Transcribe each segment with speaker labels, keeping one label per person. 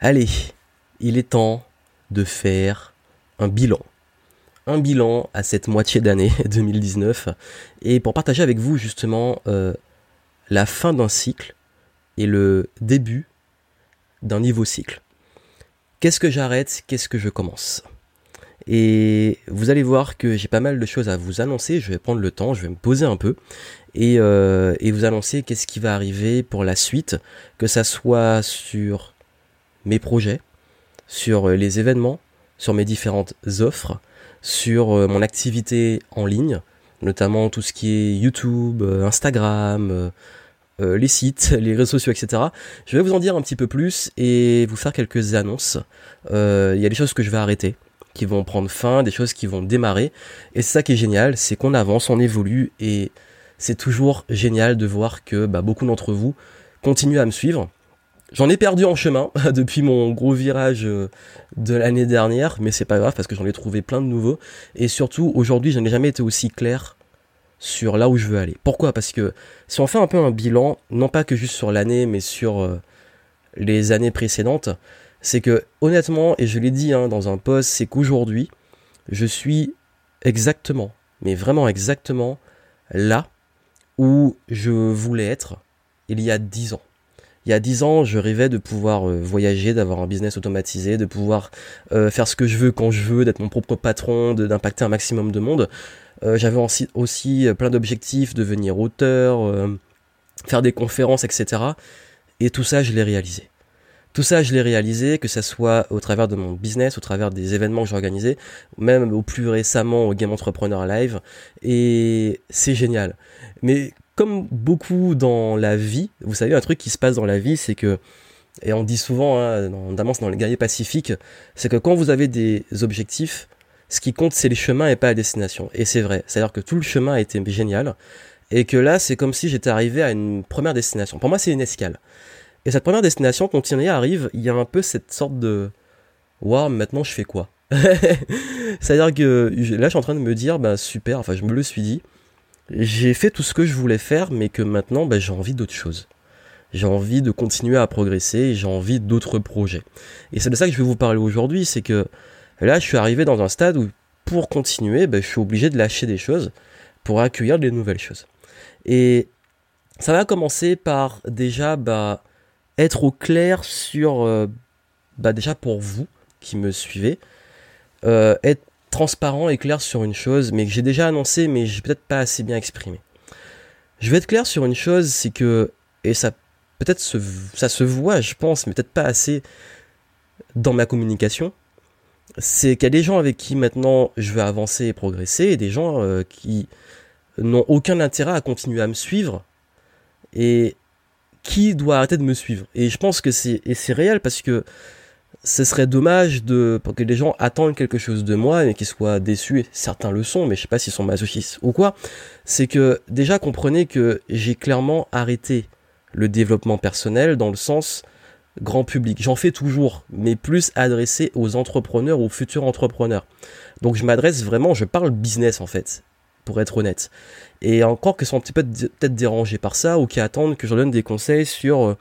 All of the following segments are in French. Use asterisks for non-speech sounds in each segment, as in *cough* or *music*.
Speaker 1: Allez, il est temps de faire un bilan. Un bilan à cette moitié d'année *laughs* 2019 et pour partager avec vous justement euh, la fin d'un cycle et le début d'un nouveau cycle. Qu'est-ce que j'arrête Qu'est-ce que je commence? Et vous allez voir que j'ai pas mal de choses à vous annoncer. Je vais prendre le temps, je vais me poser un peu et, euh, et vous annoncer qu'est-ce qui va arriver pour la suite, que ça soit sur mes projets, sur euh, les événements, sur mes différentes offres, sur euh, mon activité en ligne, notamment tout ce qui est YouTube, euh, Instagram, les sites, *laughs* les réseaux sociaux, etc. Je vais vous en dire un petit peu plus et vous faire quelques annonces. Il y a des choses que je vais arrêter, qui vont prendre fin, des choses qui vont démarrer. Et c'est ça qui est génial, c'est qu'on avance, on évolue et c'est toujours génial de voir que bah, beaucoup d'entre vous continuent à me suivre J'en ai perdu en chemin *laughs* depuis mon gros virage euh, de l'année dernière, mais c'est pas grave parce que j'en ai trouvé plein de nouveaux. Et surtout, aujourd'hui, je n'ai jamais été aussi clair sur là où je veux aller. Pourquoi? Parce que si on fait un peu un bilan, non pas que juste sur l'année, mais sur euh, les années précédentes, c'est que honnêtement, et je l'ai dit hein, dans un post, c'est qu'aujourd'hui, je suis exactement, mais vraiment exactement là où je voulais être il y a dix ans il y a dix ans, je rêvais de pouvoir euh, voyager, d'avoir un business automatisé, de pouvoir euh, faire ce que je veux quand je veux, d'être mon propre patron, d'impacter un maximum de monde. Euh, j'avais aussi, plein d'objectifs, devenir auteur, faire des conférences, etc. Et tout ça, je l'ai réalisé. Tout ça, je l'ai réalisé, que ce soit au travers de mon business, au travers des événements que j'ai organisés, même au plus récemment au Game Entrepreneur Live. Et c'est génial. Mais comme beaucoup dans la vie, vous savez, un truc qui se passe dans la vie, c'est que, et on dit souvent, hein, notamment dans les guerriers pacifiques, c'est que quand vous avez des objectifs, ce qui compte, c'est les chemins et pas la destination. Et c'est vrai. C'est-à-dire que tout le chemin a été génial. Et que là, c'est comme si j'étais arrivé à une première destination. Pour moi, c'est une escale. Et cette première destination, quand on y arrive, il y a un peu cette sorte de Waouh, maintenant je fais quoi? *laughs* C'est-à-dire que là, je suis en train de me dire Bah super, enfin, je me le suis dit j'ai fait tout ce que je voulais faire, mais que maintenant, bah, j'ai envie d'autre chose. J'ai envie de continuer à progresser, j'ai envie d'autres projets. Et c'est de ça que je vais vous parler aujourd'hui, c'est que là, je suis arrivé dans un stade où, pour continuer, bah, je suis obligé de lâcher des choses pour accueillir des nouvelles choses. Et ça va commencer par déjà bah, être au clair sur, euh, déjà pour vous qui me suivez, euh, être transparent et clair sur une chose, mais que j'ai déjà annoncé, mais j'ai peut-être pas assez bien exprimé. Je vais être clair sur une chose, c'est que, et ça peut-être se, ça se voit, je pense, mais peut-être pas assez dans ma communication, c'est qu'il y a des gens avec qui maintenant je vais avancer et progresser, et des gens euh, qui n'ont aucun intérêt à continuer à me suivre, et qui doit arrêter de me suivre. Et je pense que c'est, et c'est réel parce que ce serait dommage de que les gens attendent quelque chose de moi et qu'ils soient déçus. Certains le sont, mais je sais pas s'ils sont masochistes ou quoi. C'est que déjà comprenez que j'ai clairement arrêté le développement personnel dans le sens grand public. J'en fais toujours, mais plus adressé aux entrepreneurs, aux futurs entrepreneurs. Donc je m'adresse vraiment, je parle business en fait, pour être honnête. Et encore que sont peut-être dérangés par ça ou qui attendent que je donne des conseils sur euh,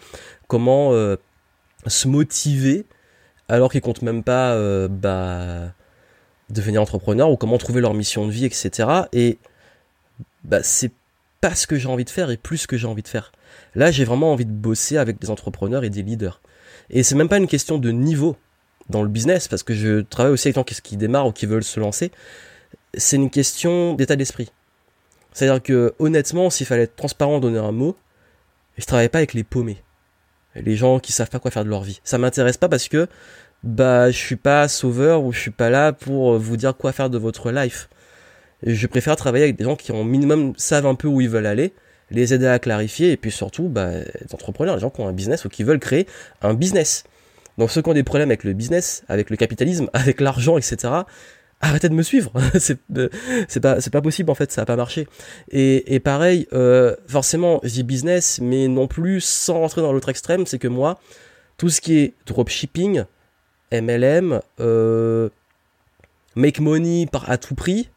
Speaker 1: comment euh, se motiver alors qu'ils comptent même pas euh, bah, devenir entrepreneur ou comment trouver leur mission de vie, etc. Et bah, c'est pas ce que j'ai envie de faire et plus ce que j'ai envie de faire. Là, j'ai vraiment envie de bosser avec des entrepreneurs et des leaders. Et c'est même pas une question de niveau dans le business, parce que je travaille aussi avec des gens qui démarrent ou qui veulent se lancer. C'est une question d'état d'esprit. C'est-à-dire que, honnêtement, s'il fallait être transparent, donner un mot, je travaille pas avec les paumés les gens qui savent pas quoi faire de leur vie. Ça m'intéresse pas parce que bah je suis pas sauveur ou je suis pas là pour vous dire quoi faire de votre life. Je préfère travailler avec des gens qui en minimum savent un peu où ils veulent aller, les aider à clarifier et puis surtout bah des entrepreneurs, des gens qui ont un business ou qui veulent créer un business. Donc ceux qui ont des problèmes avec le business, avec le capitalisme, *laughs* avec l'argent, etc arrêtez de me suivre. *laughs* c'est euh, c'est pas possible en fait, ça a pas marché. Et, pareil, euh, forcément, j'ai business, mais non plus sans rentrer dans l'autre extrême, c'est que moi, tout ce qui est dropshipping, MLM, euh, make money par à tout prix,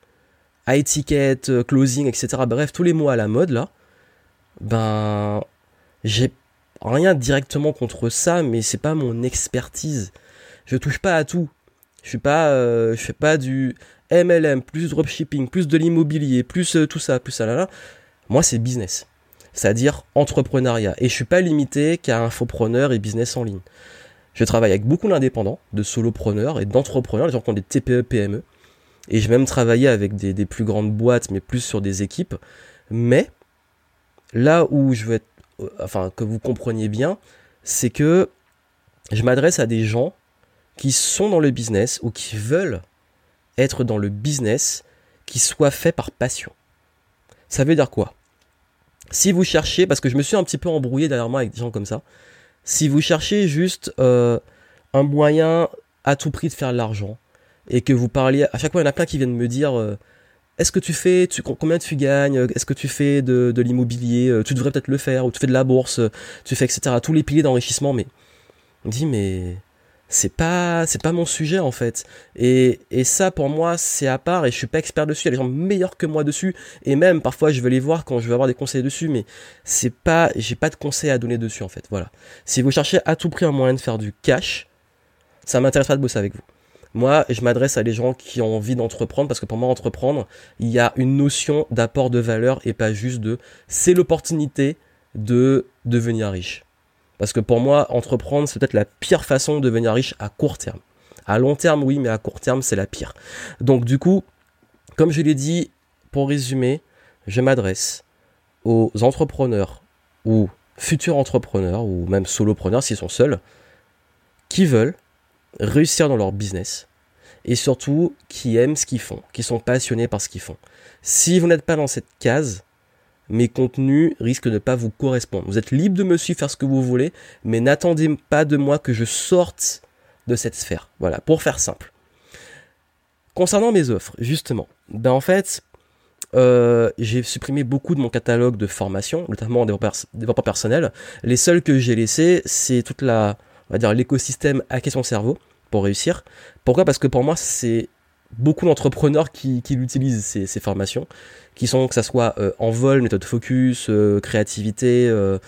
Speaker 1: high ticket, closing, etc. Bref, tous les mots à la mode là, ben j'ai rien directement contre ça, mais c'est pas mon expertise. Je touche pas à tout. Je suis pas, euh, je fais pas du MLM, plus dropshipping, plus de l'immobilier, plus euh, tout ça, plus ça là là. Moi, c'est business. C'est-à-dire entrepreneuriat. Et je suis pas limité qu'à infopreneur et business en ligne. Je travaille avec beaucoup d'indépendants, de solopreneurs et d'entrepreneurs, des gens qui ont des TPE, PME. Et j'ai même travaillé avec des, des, plus grandes boîtes, mais plus sur des équipes. Mais là où je veux être, euh, enfin, que vous compreniez bien, c'est que je m'adresse à des gens qui sont dans le business ou qui veulent être dans le business qui soit fait par passion. Ça veut dire quoi? Si vous cherchez, parce que je me suis un petit peu embrouillé dernièrement avec des gens comme ça, si vous cherchez juste euh, un moyen à tout prix de faire de l'argent, et que vous parliez, à chaque fois il y en a plein qui viennent me dire, euh, est-ce que tu fais, tu, combien tu gagnes, est-ce que tu fais de, de l'immobilier, euh, tu devrais peut-être le faire, ou tu fais de la bourse, tu fais etc. Tous les piliers d'enrichissement, mais on me dit mais c'est pas c'est pas mon sujet en fait. Et, et ça pour moi c'est à part et je suis pas expert dessus. Il y a des gens meilleurs que moi dessus. Et même parfois je vais les voir quand je vais avoir des conseils dessus mais c'est pas j'ai pas de conseils à donner dessus en fait. Voilà. Si vous cherchez à tout prix un moyen de faire du cash ça m'intéresse pas de bosser avec vous. Moi je m'adresse à des gens qui ont envie d'entreprendre parce que pour moi entreprendre il y a une notion d'apport de valeur et pas juste de c'est l'opportunité de devenir riche parce que pour moi, entreprendre, c'est peut-être la pire façon de devenir riche à court terme. À long terme, oui, mais à court terme, c'est la pire. Donc du coup, comme je l'ai dit, pour résumer, je m'adresse aux entrepreneurs ou futurs entrepreneurs ou même solopreneurs s'ils sont seuls, qui veulent réussir dans leur business et surtout qui aiment ce qu'ils font, qui sont passionnés par ce qu'ils font. Si vous n'êtes pas dans cette case, mes contenus risquent de ne pas vous correspondre. Vous êtes libre de me suivre, faire ce que vous voulez, mais n'attendez pas de moi que je sorte de cette sphère. Voilà, pour faire simple. Concernant mes offres, justement, ben en fait, euh, j'ai supprimé beaucoup de mon catalogue de formation, notamment en développeur, personnel. Les seuls que j'ai laissés, c'est toute la, on va dire, l'écosystème hacker son cerveau pour réussir. Pourquoi? Parce que pour moi, c'est beaucoup d'entrepreneurs qui, l'utilisent ces, formations, qui sont que ça soit euh, en vol, méthode focus, euh, créativité, euh,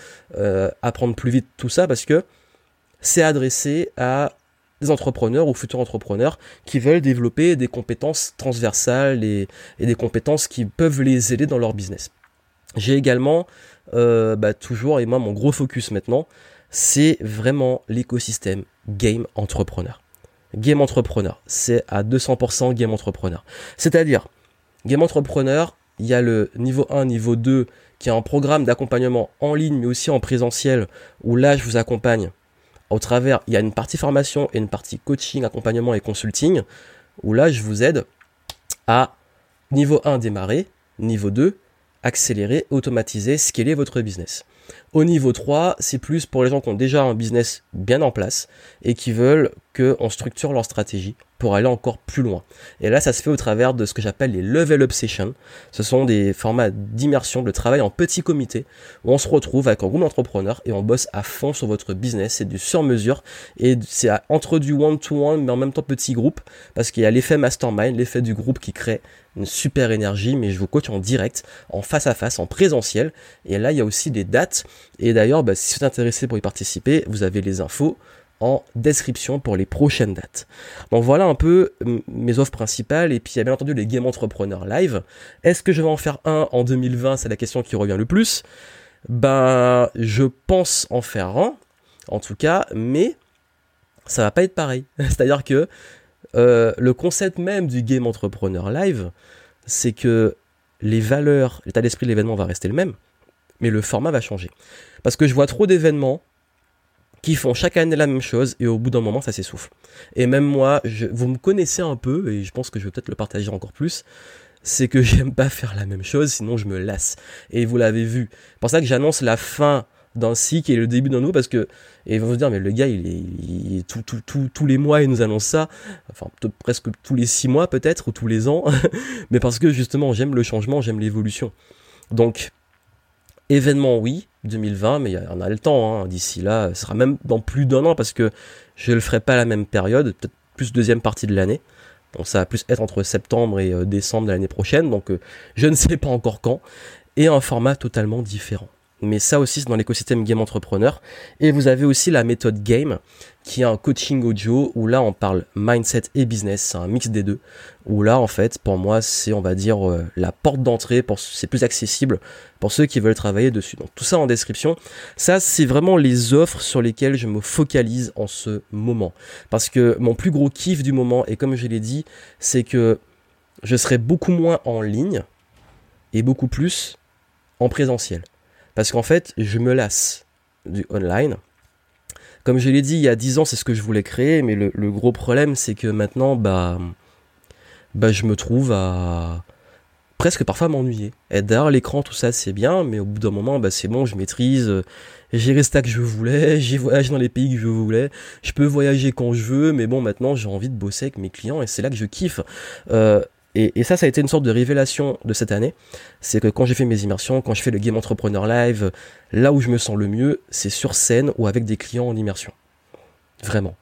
Speaker 1: apprendre plus vite, tout ça, parce que c'est adressé à des entrepreneurs ou futurs entrepreneurs qui veulent développer des compétences transversales et, et des compétences qui peuvent les aider dans leur business. J'ai également bah, toujours, et moi mon gros focus maintenant, c'est vraiment l'écosystème game entrepreneur. Game Entrepreneur. C'est à 200% Game Entrepreneur. C'est-à-dire, Game Entrepreneur, il y a le niveau 1, niveau 2, qui est un programme d'accompagnement en ligne, mais aussi en présentiel, où là, je vous accompagne au travers, il y a une partie formation et une partie coaching, accompagnement et consulting, où là, je vous aide à niveau 1 démarrer, niveau 2 accélérer, automatiser, scaler votre business. Au niveau 3, c'est plus pour les gens qui ont déjà un business bien en place et qui veulent qu'on structure leur stratégie pour aller encore plus loin. Et là, ça se fait au travers de ce que j'appelle les level up sessions. Ce sont des formats d'immersion, de travail en petit comité, où on se retrouve avec un groupe d'entrepreneurs et on bosse à fond sur votre business. C'est du sur-mesure et c'est entre du one-to-one, mais en même temps petit groupe, parce qu'il y a l'effet mastermind, l'effet du groupe qui crée une super énergie, mais je vous coach en direct, en face à face, en présentiel. Et là, il y a aussi des dates. Et d'ailleurs, bah, si vous êtes intéressé pour y participer, vous avez les infos description pour les prochaines dates. Donc voilà un peu mes offres principales et puis il y a bien entendu les Game Entrepreneur Live. Est-ce que je vais en faire un en 2020 C'est la question qui revient le plus. Ben je pense en faire un, en tout cas, mais ça va pas être pareil. *laughs* C'est-à-dire que euh, le concept même du Game Entrepreneur Live, c'est que les valeurs, l'état d'esprit de l'événement va rester le même, mais le format va changer. Parce que je vois trop d'événements qui font chaque année la même chose et au bout d'un moment ça s'essouffle. Et même moi, je, vous me connaissez un peu et je pense que je vais peut-être le partager encore plus, c'est que *laughs* j'aime pas faire la même chose sinon je me lasse. Et vous l'avez vu. C'est pour ça que j'annonce la fin d'un cycle et le début d'un nouveau parce que et ils vont se dire mais le gars il est, il tout, tout, tout, tous les mois il nous annonce ça enfin presque tous les six mois peut-être ou tous les ans *laughs* mais parce que justement j'aime le changement j'aime l'évolution donc événement oui 2020, mais on a le temps. Hein. D'ici là, ce sera même dans plus d'un an parce que je le ferai pas à la même période, peut-être plus deuxième partie de l'année. Donc ça va plus être entre septembre et euh, décembre de l'année prochaine, donc euh, je ne sais pas encore quand. Et un format totalement différent. Mais ça aussi c'est dans l'écosystème game entrepreneur. Et vous avez aussi la méthode game, qui est un coaching audio où là on parle mindset et business, c'est un mix des deux. Où là en fait pour moi c'est on va dire euh, la porte d'entrée, pour c'est plus accessible pour ceux qui veulent travailler dessus. Donc tout ça en description. Ça c'est vraiment les offres sur lesquelles je me focalise en ce moment. Parce que mon plus gros kiff du moment, et comme je l'ai dit, c'est que je serai beaucoup moins en ligne et beaucoup plus en présentiel. Parce qu'en fait, je me lasse du online. Comme je l'ai dit, il y a 10 ans, c'est ce que je voulais créer, mais le, gros problème, c'est que maintenant, bah, bah, je me trouve à presque parfois m'ennuyer. Être derrière l'écran, tout ça, c'est bien, mais au bout d'un moment, bah, c'est bon, je maîtrise, j'ai resté que je voulais, *laughs* j'ai voyagé dans les pays que je voulais, je peux voyager quand je veux, mais bon, maintenant, j'ai envie de bosser avec mes clients, et c'est là que je kiffe. Euh, et, ça, ça a été une sorte de révélation de cette année. C'est que quand j'ai fait mes immersions, quand je fais le Game Entrepreneur Live, là où je me sens le mieux, c'est sur scène ou avec des clients en immersion. Vraiment.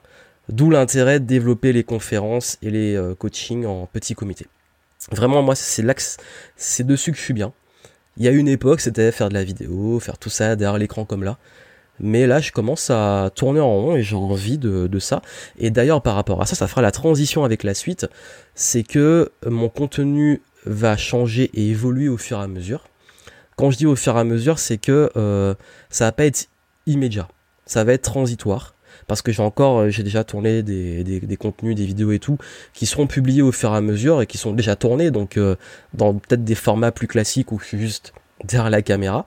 Speaker 1: D'où l'intérêt de développer les conférences et les euh, coachings en petit comité. Vraiment, moi, c'est là c'est dessus que je suis bien. Il y a une époque, c'était faire de la vidéo, faire tout ça derrière l'écran comme là. Mais là, je commence à tourner en rond et j'ai envie de, ça. Et d'ailleurs, par rapport à ça, ça fera la transition avec la suite. C'est que mon contenu va changer et évoluer au fur et à mesure. Quand je dis au fur et à mesure, c'est que euh, ça va pas être immédiat. Ça va être transitoire. Parce que j'ai encore, euh, j'ai déjà tourné des, contenus, des vidéos et tout, qui seront publiés au fur et à mesure et qui sont déjà tournés, donc euh, dans peut-être des formats plus classiques suis juste derrière la caméra.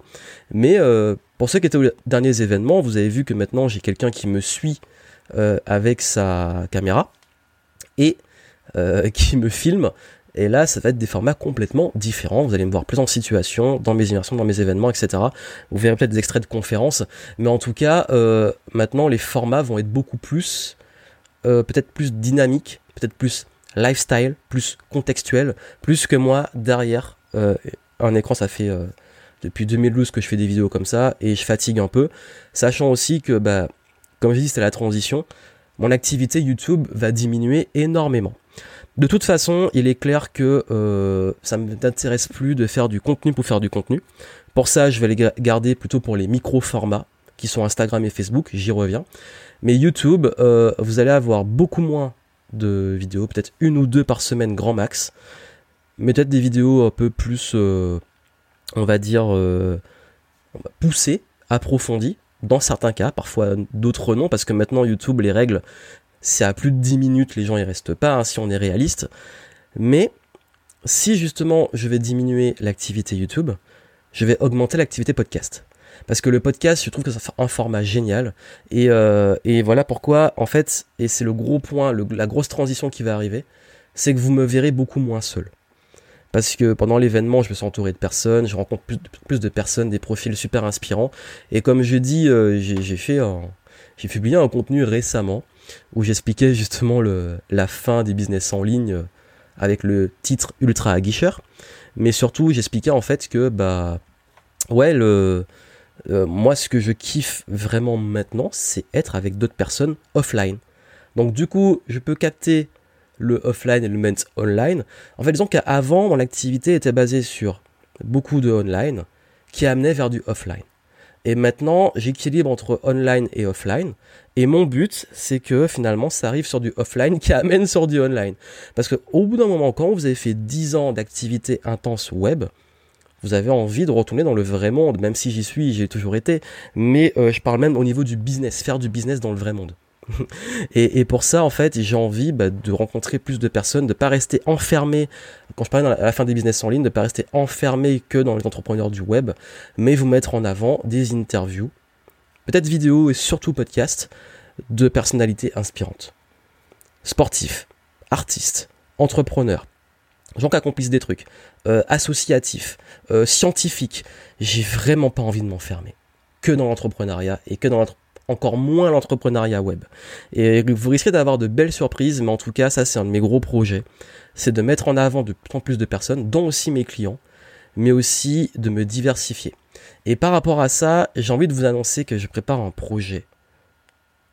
Speaker 1: Mais euh, pour ceux qui étaient aux derniers événements, vous avez vu que maintenant j'ai quelqu'un qui me suit euh, avec sa caméra et euh, *laughs* qui me filme. Et là, ça va être des formats complètement différents. Vous allez me voir plus en situation, dans mes immersions, dans mes événements, etc. Vous verrez peut-être des extraits de conférences. Mais en tout cas, maintenant, les formats vont être beaucoup plus, peut-être plus dynamiques, peut-être plus lifestyle, plus contextuel, plus que moi derrière un écran, ça fait depuis 2012 que je fais des vidéos comme ça et je fatigue un peu, sachant aussi que, bah, comme je dis, c'était la transition, mon activité YouTube va diminuer énormément. De toute façon, il est clair que euh, ça ne m'intéresse plus de faire du contenu pour faire du contenu. Pour ça, je vais les garder plutôt pour les micro-formats qui sont Instagram et Facebook, j'y reviens. Mais YouTube, euh, vous allez avoir beaucoup moins de vidéos, peut-être une ou deux par semaine grand max. Mais peut-être des vidéos un peu plus... Euh, on va dire, euh, poussé, approfondi, dans certains cas, parfois d'autres non, parce que maintenant YouTube, les règles, c'est à plus de 10 minutes, les gens y restent pas, hein, si on est réaliste. Mais si justement je vais diminuer l'activité YouTube, je vais augmenter l'activité podcast. Parce que le podcast, je trouve que c'est un format génial. Euh, et, voilà pourquoi, en fait, et c'est le gros point, la grosse transition qui va arriver, c'est que vous me verrez beaucoup moins seul parce que pendant l'événement, je me suis entouré de personnes, je rencontre plus, de personnes, des profils super inspirants. Et comme je dis, euh, j'ai fait j'ai publié un contenu récemment où j'expliquais justement la fin des business en ligne euh, avec le titre ultra aguicheur. Mais surtout, j'expliquais en fait que, bah, ouais, le, euh, moi, ce que je kiffe vraiment maintenant, c'est être avec d'autres personnes offline. Donc, du coup, je peux capter le offline et le ment online. En fait, disons qu'avant, mon activité était basée sur beaucoup de online qui amenait vers du offline. Et maintenant, j'équilibre entre online et offline. Et mon but, c'est que finalement, ça arrive sur du offline qui *laughs* amène sur du online. Parce qu'au bout d'un moment, quand vous avez fait 10 ans d'activité intense web, vous avez envie de retourner dans le vrai monde, même si j'y suis, j'ai toujours été. Mais euh, je parle même au niveau du business, faire du business dans le vrai monde. *laughs* et, pour ça, en fait, j'ai envie bah, de rencontrer plus de personnes, de pas rester enfermé, quand je parlais à la fin des business en ligne, de pas rester enfermé que dans les entrepreneurs du web, mais vous mettre en avant des interviews, peut-être vidéos et surtout podcasts de personnalités inspirantes. Sportifs, artistes, entrepreneurs, gens qui accomplissent des trucs, euh, associatifs, euh, scientifiques. J'ai vraiment pas envie de m'enfermer que dans l'entrepreneuriat et que dans l'entrepreneuriat encore moins l'entrepreneuriat web. Et vous risquez d'avoir de belles surprises, mais en tout cas, ça c'est un de mes gros projets. C'est de mettre en avant de plus en plus de personnes, dont aussi mes clients, mais aussi de me diversifier. Et par rapport à ça, j'ai envie de vous annoncer que je prépare un projet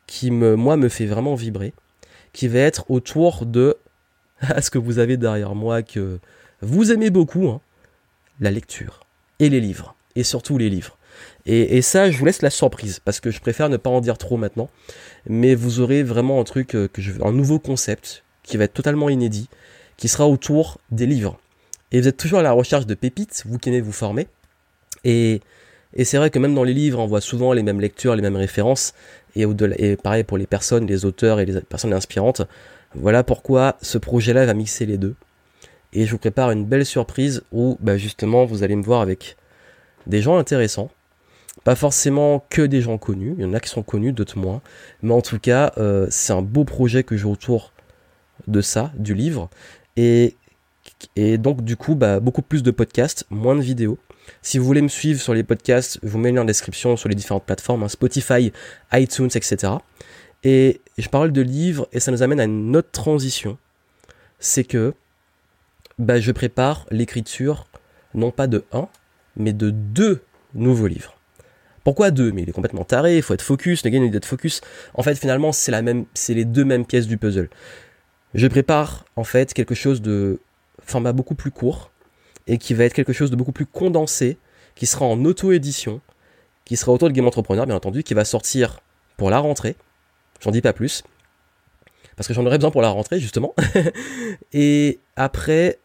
Speaker 1: qui me, moi, me fait vraiment vibrer, qui va être autour de *laughs* ce que vous avez derrière moi que vous aimez beaucoup, hein, la lecture et les livres, et surtout les livres. Et, ça, je vous laisse la surprise parce que je préfère ne pas en dire trop maintenant. Mais vous aurez vraiment un truc euh, que je, un nouveau concept qui va être totalement inédit, qui sera autour des livres. Et vous êtes toujours à la recherche de pépites, vous qui aimez vous former. Et, c'est vrai que même dans les livres, on voit souvent les mêmes lectures, les mêmes références. Et, et pareil pour les personnes, les auteurs et les personnes inspirantes. Voilà pourquoi ce projet-là va mixer les deux. Et je vous prépare une belle surprise où bah, justement vous allez me voir avec des gens intéressants. Pas forcément que des gens connus, il y en a qui sont connus, d'autres moins. Mais en tout cas, euh, c'est un beau projet que j'ai autour de ça, du livre. Et, donc du coup, bah, beaucoup plus de podcasts, moins de vidéos. Si vous voulez me suivre sur les podcasts, je vous mets le lien en description sur les différentes plateformes, hein, Spotify, iTunes, etc. Et je parle de livres et ça nous amène à une autre transition. C'est que bah, je prépare l'écriture non pas de un, mais de deux nouveaux livres. Pourquoi deux? Mais il est complètement taré, il faut être focus, le gars il doit être focus. En fait, finalement, c'est la même, c'est les deux mêmes pièces du puzzle. Je prépare en fait quelque chose de format beaucoup plus court et qui va être quelque chose de beaucoup plus condensé, qui sera en auto-édition, qui sera autour de Game Entrepreneur, bien entendu, qui va sortir pour la rentrée. J'en dis pas plus. Parce que j'en aurais besoin pour la rentrée, justement. *laughs* et après,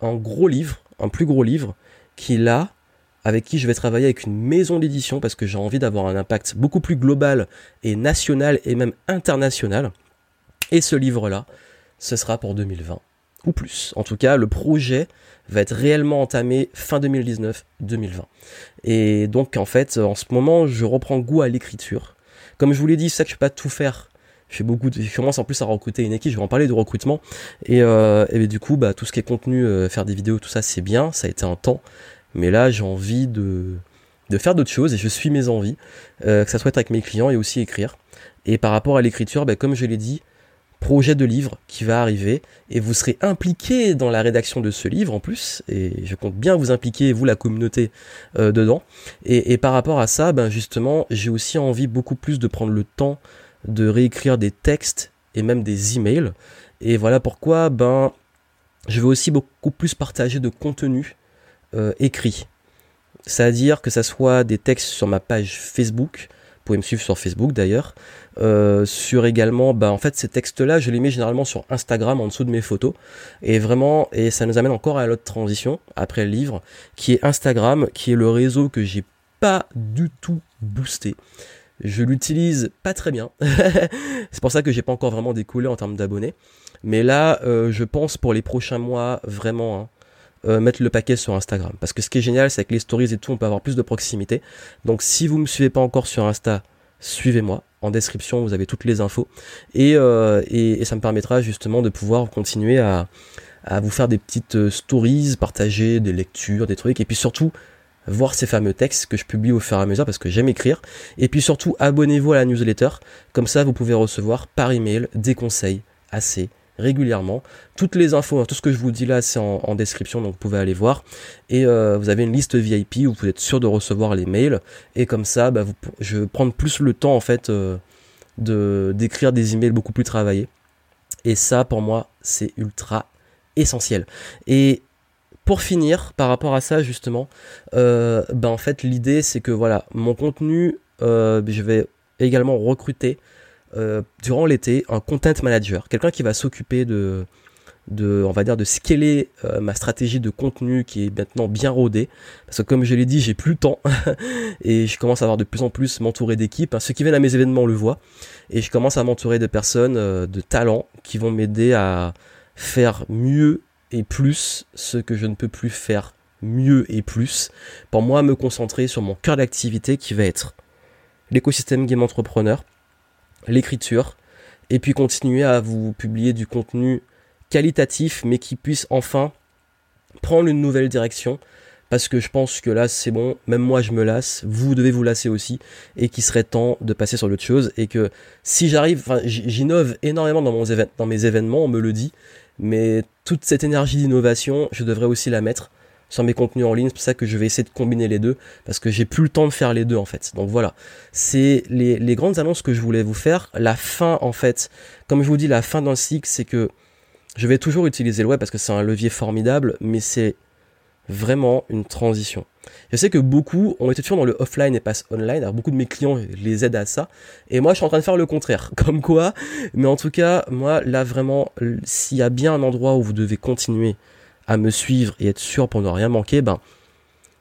Speaker 1: un gros livre, un plus gros livre, qui là, avec qui je vais travailler avec une maison d'édition, parce que j'ai envie d'avoir un impact beaucoup plus global et national et même international. Et ce livre-là, ce sera pour 2020 ou plus. En tout cas, le projet va être réellement entamé fin 2019-2020. Et donc, en fait, en ce moment, je reprends goût à l'écriture. Comme je vous l'ai dit, c'est ça que je peux pas tout faire je fais beaucoup je commence en plus à recruter une équipe je vais en parler de recrutement et, euh, du coup bah tout ce qui est contenu euh, faire des vidéos tout ça c'est bien ça a été un temps mais là j'ai envie de faire d'autres choses et je suis mes envies euh, que ça soit avec mes clients et aussi écrire et par rapport à l'écriture bah, comme je l'ai dit projet de livre qui va arriver et vous serez impliqué dans la rédaction de ce livre en plus et je compte bien vous impliquer vous la communauté euh, dedans et, et, par rapport à ça ben justement j'ai aussi envie beaucoup plus de prendre le temps de réécrire des textes et même des emails. Et voilà pourquoi ben, je veux aussi beaucoup plus partager de contenu euh, écrit. C'est-à-dire que ça soit des textes sur ma page Facebook, vous pouvez me suivre sur Facebook d'ailleurs, euh, sur également, ben, en fait ces textes-là, je les mets généralement sur Instagram en dessous de mes photos, et vraiment, et ça nous amène encore à l'autre transition, après le livre, qui est Instagram, qui est le réseau que j'ai pas du tout boosté. Je l'utilise pas très bien. *laughs* c'est pour ça que j'ai pas encore vraiment découlé en termes d'abonnés. Mais là, euh, je pense pour les prochains mois, vraiment, hein, euh, mettre le paquet sur Instagram. Parce que ce qui est génial, c'est que les stories et tout, on peut avoir plus de proximité. Donc si vous me suivez pas encore sur Insta, suivez-moi. En description, vous avez toutes les infos. Et, euh, et, ça me permettra justement de pouvoir continuer à, à vous faire des petites stories, partager des lectures, des trucs. Et puis surtout, voir ces fameux textes que je publie au fur et à mesure parce que j'aime écrire. Et puis surtout, abonnez-vous à la newsletter. Comme ça, vous pouvez recevoir par email des conseils assez régulièrement. Toutes les infos, tout ce que je vous dis là, c'est en, description, donc vous pouvez aller voir. Et euh, vous avez une liste VIP où vous êtes sûr de recevoir les mails. Et comme ça, bah, je vais prendre plus le temps en fait euh, de d'écrire des emails beaucoup plus travaillés. Et ça, pour moi, c'est ultra essentiel. Et pour finir, par rapport à ça justement, euh, ben en fait l'idée c'est que voilà, mon contenu, euh, je vais également recruter euh, durant l'été un content manager, quelqu'un qui va s'occuper de, de, on va dire, de scaler ma stratégie de contenu qui est maintenant bien rodée. Parce que comme je l'ai dit, j'ai plus le temps *laughs* et je commence à avoir de plus en plus m'entourer d'équipes. Ceux qui viennent à mes événements le voient et je commence à m'entourer de personnes de talent qui vont m'aider à faire mieux et plus ce que je ne peux plus faire mieux et plus pour moi me concentrer sur mon cœur d'activité qui va être l'écosystème game entrepreneur, l'écriture et puis continuer à vous publier du contenu qualitatif mais qui puisse enfin prendre une nouvelle direction parce que je pense que là c'est bon, même moi je me lasse, vous devez vous lasser aussi, et qu'il serait temps de passer sur d'autres choses, et que si j'arrive, j'innove énormément dans mes événements, on me le dit, mais toute cette énergie d'innovation, je devrais aussi la mettre sur mes contenus en ligne. C'est pour ça que je vais essayer de combiner les deux, parce que j'ai plus le temps de faire les deux en fait. Donc voilà, c'est les, les, grandes annonces que je voulais vous faire. La fin en fait, comme je vous dis, la fin d'un cycle, c'est que je vais toujours utiliser le web parce que c'est un levier formidable, mais c'est vraiment une transition. Je sais que beaucoup ont été toujours dans le offline et passent online. Alors beaucoup de mes clients les aident à ça. Et moi, je suis en train de faire le contraire. *laughs* Comme quoi. Mais en tout cas, moi, là, vraiment, s'il y a bien un endroit où vous devez continuer à me suivre et être sûr pour ne rien manquer, ben,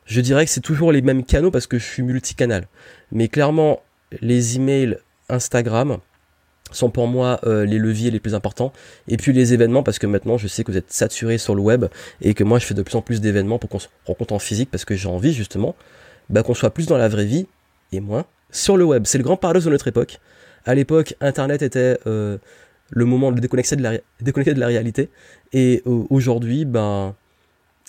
Speaker 1: je dirais que c'est toujours les mêmes canaux parce que je suis multicanal. Mais clairement, les emails, Instagram, sont pour moi euh, les leviers les plus importants. Et puis les événements, parce que maintenant je sais que vous êtes saturé sur le web et que moi je fais de plus en plus d'événements pour qu'on se rencontre en physique parce que j'ai envie justement bah, qu'on soit plus dans la vraie vie et moins sur le web. C'est le grand paradoxe de notre époque. À l'époque, Internet était euh, le moment de déconnecter de la, de la réalité. Et euh, aujourd'hui, ben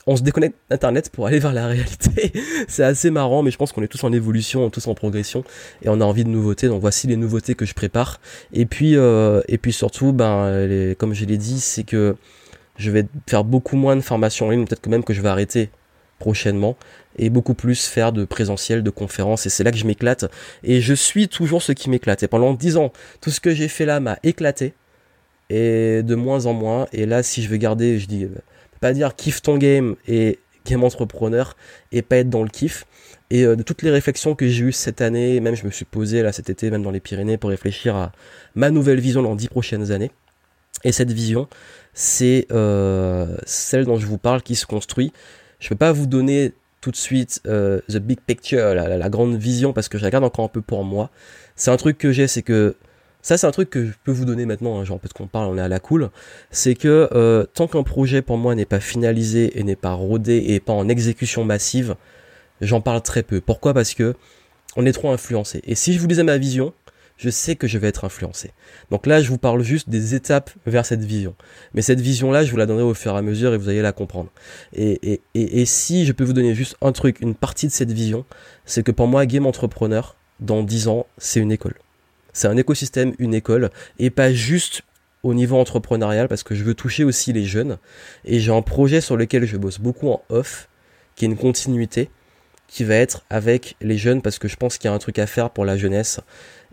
Speaker 1: on se déconnecte d'Internet pour aller *laughs* vers la réalité. c'est assez marrant, mais je pense qu'on est tous en évolution, tous en progression, et on a envie de nouveautés. Donc voici les nouveautés que je prépare. Et puis, euh, et puis surtout, ben, comme je l'ai dit, c'est que je vais faire beaucoup moins de formations en ligne, peut-être que même que je vais arrêter prochainement, et beaucoup plus faire de présentiel, de conférences, et c'est là que je m'éclate. Et je suis toujours ce qui m'éclate. Et pendant dix ans, tout ce que j'ai fait là m'a éclaté, et de moins en moins. Et là, si je veux garder, je dis pas dire kiffe ton game et game entrepreneur et pas être dans le kiff. Et euh, de toutes les réflexions que j'ai eues cette année, même je me suis posé là cet été, même dans les Pyrénées, pour réfléchir à ma nouvelle vision dans dix prochaines années. Et cette vision, c'est euh, celle dont je vous parle qui se construit. Je peux pas vous donner tout de suite euh, the big picture, la, la, grande vision, parce que je regarde encore un peu pour moi. C'est un truc que j'ai, c'est que ça, c'est un truc que je peux vous donner maintenant, hein, genre peut-être qu'on parle, on est à la cool. C'est que euh, tant qu'un projet pour moi n'est pas finalisé et n'est pas rodé et pas en exécution massive, j'en parle très peu. Pourquoi? Parce que on est trop influencé. Et si je vous disais ma vision, je sais que je vais être influencé. Donc là, je vous parle juste des étapes vers cette vision. Mais cette vision-là, je vous la donnerai au fur et à mesure et vous allez la comprendre. Et, et, et, et si je peux vous donner juste un truc, une partie de cette vision, c'est que pour moi, Game Entrepreneur, dans 10 ans, c'est une école. C'est un écosystème, une école, et pas juste au niveau entrepreneurial, parce que je veux toucher aussi les jeunes. Et j'ai un projet sur lequel je bosse beaucoup en off, qui est une continuité, qui va être avec les jeunes, parce que je pense qu'il y a un truc à faire pour la jeunesse.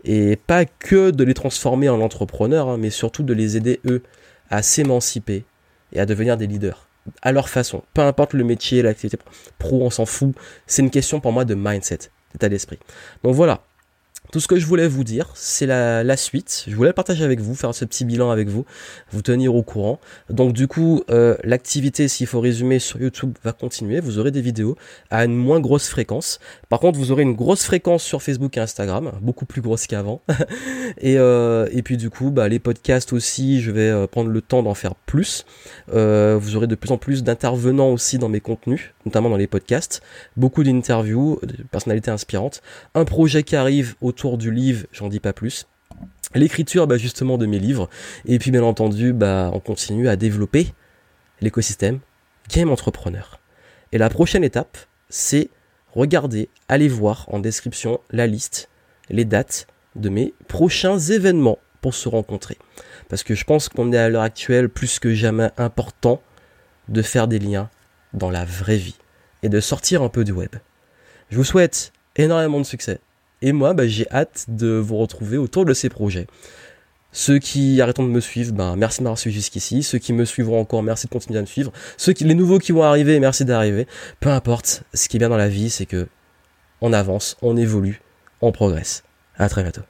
Speaker 1: Et pas que de les transformer en entrepreneurs, hein, mais surtout de les aider, eux, à s'émanciper et à devenir des leaders à leur façon. Peu importe le métier, l'activité pro, on s'en fout. C'est une question pour moi de mindset, d'état d'esprit. Donc voilà, tout ce que je voulais vous dire, c'est la, suite. Je voulais le partager avec vous, faire ce petit bilan avec vous, vous tenir au courant. Donc du coup, euh, l'activité, s'il faut résumer, sur YouTube va continuer. Vous aurez des vidéos à une moins grosse fréquence. Par contre, vous aurez une grosse fréquence sur Facebook et Instagram, beaucoup plus grosse qu'avant. *laughs* et, euh, et puis du coup, bah, les podcasts aussi, je vais euh, prendre le temps d'en faire plus. vous aurez de plus en plus d'intervenants aussi dans mes contenus, notamment dans les podcasts. Beaucoup d'interviews, de personnalités inspirantes. Un projet qui arrive au autour du livre, j'en dis pas plus. L'écriture, bah, justement, de mes livres. Et puis, bien entendu, bah, on continue à développer l'écosystème Game Entrepreneur. Et la prochaine étape, c'est regarder, aller voir en description la liste, les dates de mes prochains événements pour se rencontrer. Parce que je pense qu'on est à l'heure actuelle plus que jamais important de faire des liens dans la vraie vie et de sortir un peu du web. Je vous souhaite énormément de succès et moi, bah, j'ai hâte de vous retrouver autour de ces projets. Ceux qui arrêtent de me suivre, ben, merci de m'avoir suivi jusqu'ici. Ceux qui me suivront encore, merci de continuer à me suivre. Ceux qui, les nouveaux qui vont arriver, merci d'arriver. Peu importe, ce qui est bien dans la vie, c'est que on avance, on évolue, on progresse. À très bientôt.